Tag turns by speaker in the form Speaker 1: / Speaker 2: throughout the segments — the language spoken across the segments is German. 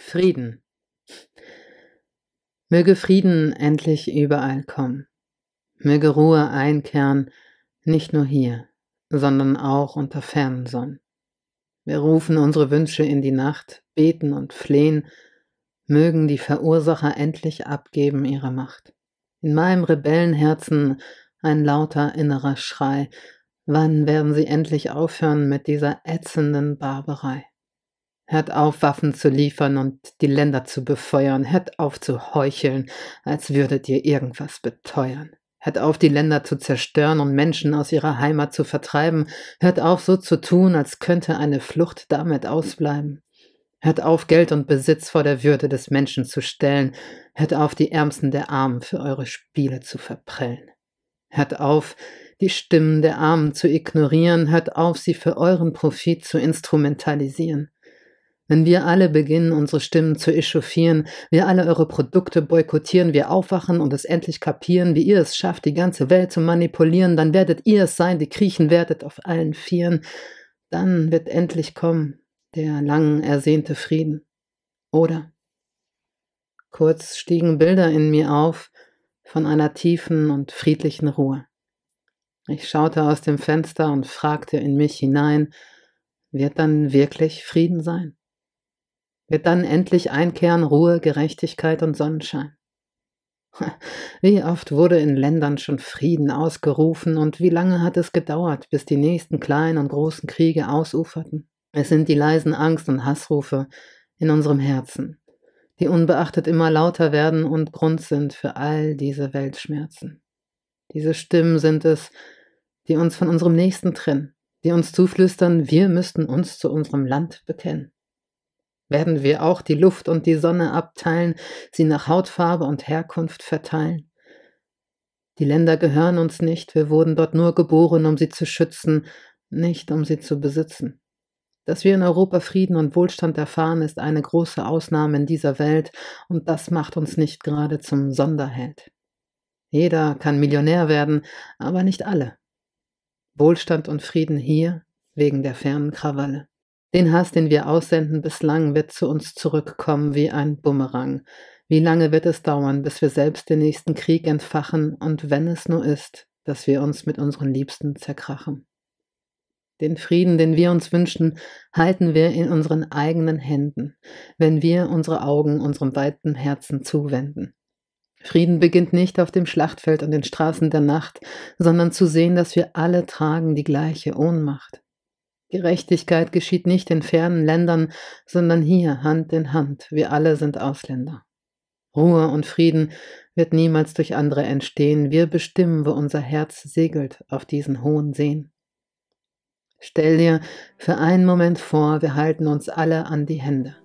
Speaker 1: Frieden. Möge Frieden endlich überall kommen. Möge Ruhe einkehren, nicht nur hier, sondern auch unter fernen Sonnen. Wir rufen unsere Wünsche in die Nacht, beten und flehen, mögen die Verursacher endlich abgeben ihre Macht. In meinem Rebellenherzen ein lauter innerer Schrei, wann werden sie endlich aufhören mit dieser ätzenden Barbarei? Hört auf, Waffen zu liefern und die Länder zu befeuern. Hört auf zu heucheln, als würdet ihr irgendwas beteuern. Hört auf, die Länder zu zerstören und Menschen aus ihrer Heimat zu vertreiben. Hört auf, so zu tun, als könnte eine Flucht damit ausbleiben. Hört auf, Geld und Besitz vor der Würde des Menschen zu stellen. Hört auf, die Ärmsten der Armen für eure Spiele zu verprellen. Hört auf, die Stimmen der Armen zu ignorieren. Hört auf, sie für euren Profit zu instrumentalisieren. Wenn wir alle beginnen, unsere Stimmen zu echauffieren, wir alle eure Produkte boykottieren, wir aufwachen und es endlich kapieren, wie ihr es schafft, die ganze Welt zu manipulieren, dann werdet ihr es sein, die kriechen werdet auf allen Vieren. Dann wird endlich kommen der lang ersehnte Frieden. Oder? Kurz stiegen Bilder in mir auf von einer tiefen und friedlichen Ruhe. Ich schaute aus dem Fenster und fragte in mich hinein, wird dann wirklich Frieden sein? Wird dann endlich einkehren Ruhe, Gerechtigkeit und Sonnenschein. Wie oft wurde in Ländern schon Frieden ausgerufen und wie lange hat es gedauert, bis die nächsten kleinen und großen Kriege ausuferten? Es sind die leisen Angst- und Hassrufe in unserem Herzen, die unbeachtet immer lauter werden und Grund sind für all diese Weltschmerzen. Diese Stimmen sind es, die uns von unserem Nächsten trennen, die uns zuflüstern, wir müssten uns zu unserem Land bekennen werden wir auch die Luft und die Sonne abteilen, sie nach Hautfarbe und Herkunft verteilen. Die Länder gehören uns nicht, wir wurden dort nur geboren, um sie zu schützen, nicht um sie zu besitzen. Dass wir in Europa Frieden und Wohlstand erfahren, ist eine große Ausnahme in dieser Welt, und das macht uns nicht gerade zum Sonderheld. Jeder kann Millionär werden, aber nicht alle. Wohlstand und Frieden hier wegen der fernen Krawalle. Den Hass, den wir aussenden bislang, wird zu uns zurückkommen wie ein Bumerang. Wie lange wird es dauern, bis wir selbst den nächsten Krieg entfachen und wenn es nur ist, dass wir uns mit unseren Liebsten zerkrachen? Den Frieden, den wir uns wünschen, halten wir in unseren eigenen Händen, wenn wir unsere Augen unserem weiten Herzen zuwenden. Frieden beginnt nicht auf dem Schlachtfeld und den Straßen der Nacht, sondern zu sehen, dass wir alle tragen die gleiche Ohnmacht. Gerechtigkeit geschieht nicht in fernen Ländern, sondern hier Hand in Hand. Wir alle sind Ausländer. Ruhe und Frieden wird niemals durch andere entstehen. Wir bestimmen, wo unser Herz segelt auf diesen hohen Seen. Stell dir für einen Moment vor, wir halten uns alle an die Hände.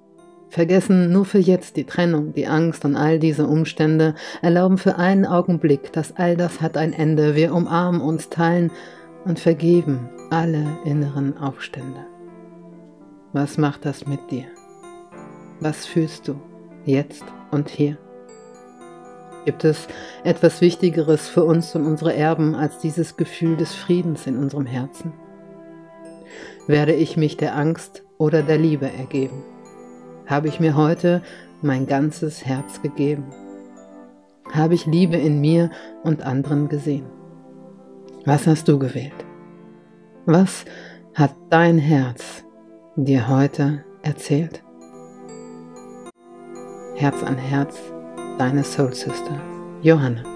Speaker 1: Vergessen nur für jetzt die Trennung, die Angst und all diese Umstände, erlauben für einen Augenblick, dass all das hat ein Ende. Wir umarmen uns, teilen und vergeben alle inneren Aufstände. Was macht das mit dir? Was fühlst du jetzt und hier? Gibt es etwas Wichtigeres für uns und unsere Erben als dieses Gefühl des Friedens in unserem Herzen? Werde ich mich der Angst oder der Liebe ergeben? Habe ich mir heute mein ganzes Herz gegeben? Habe ich Liebe in mir und anderen gesehen? Was hast du gewählt? Was hat dein Herz dir heute erzählt? Herz an Herz, deine Soul Sister, Johanna.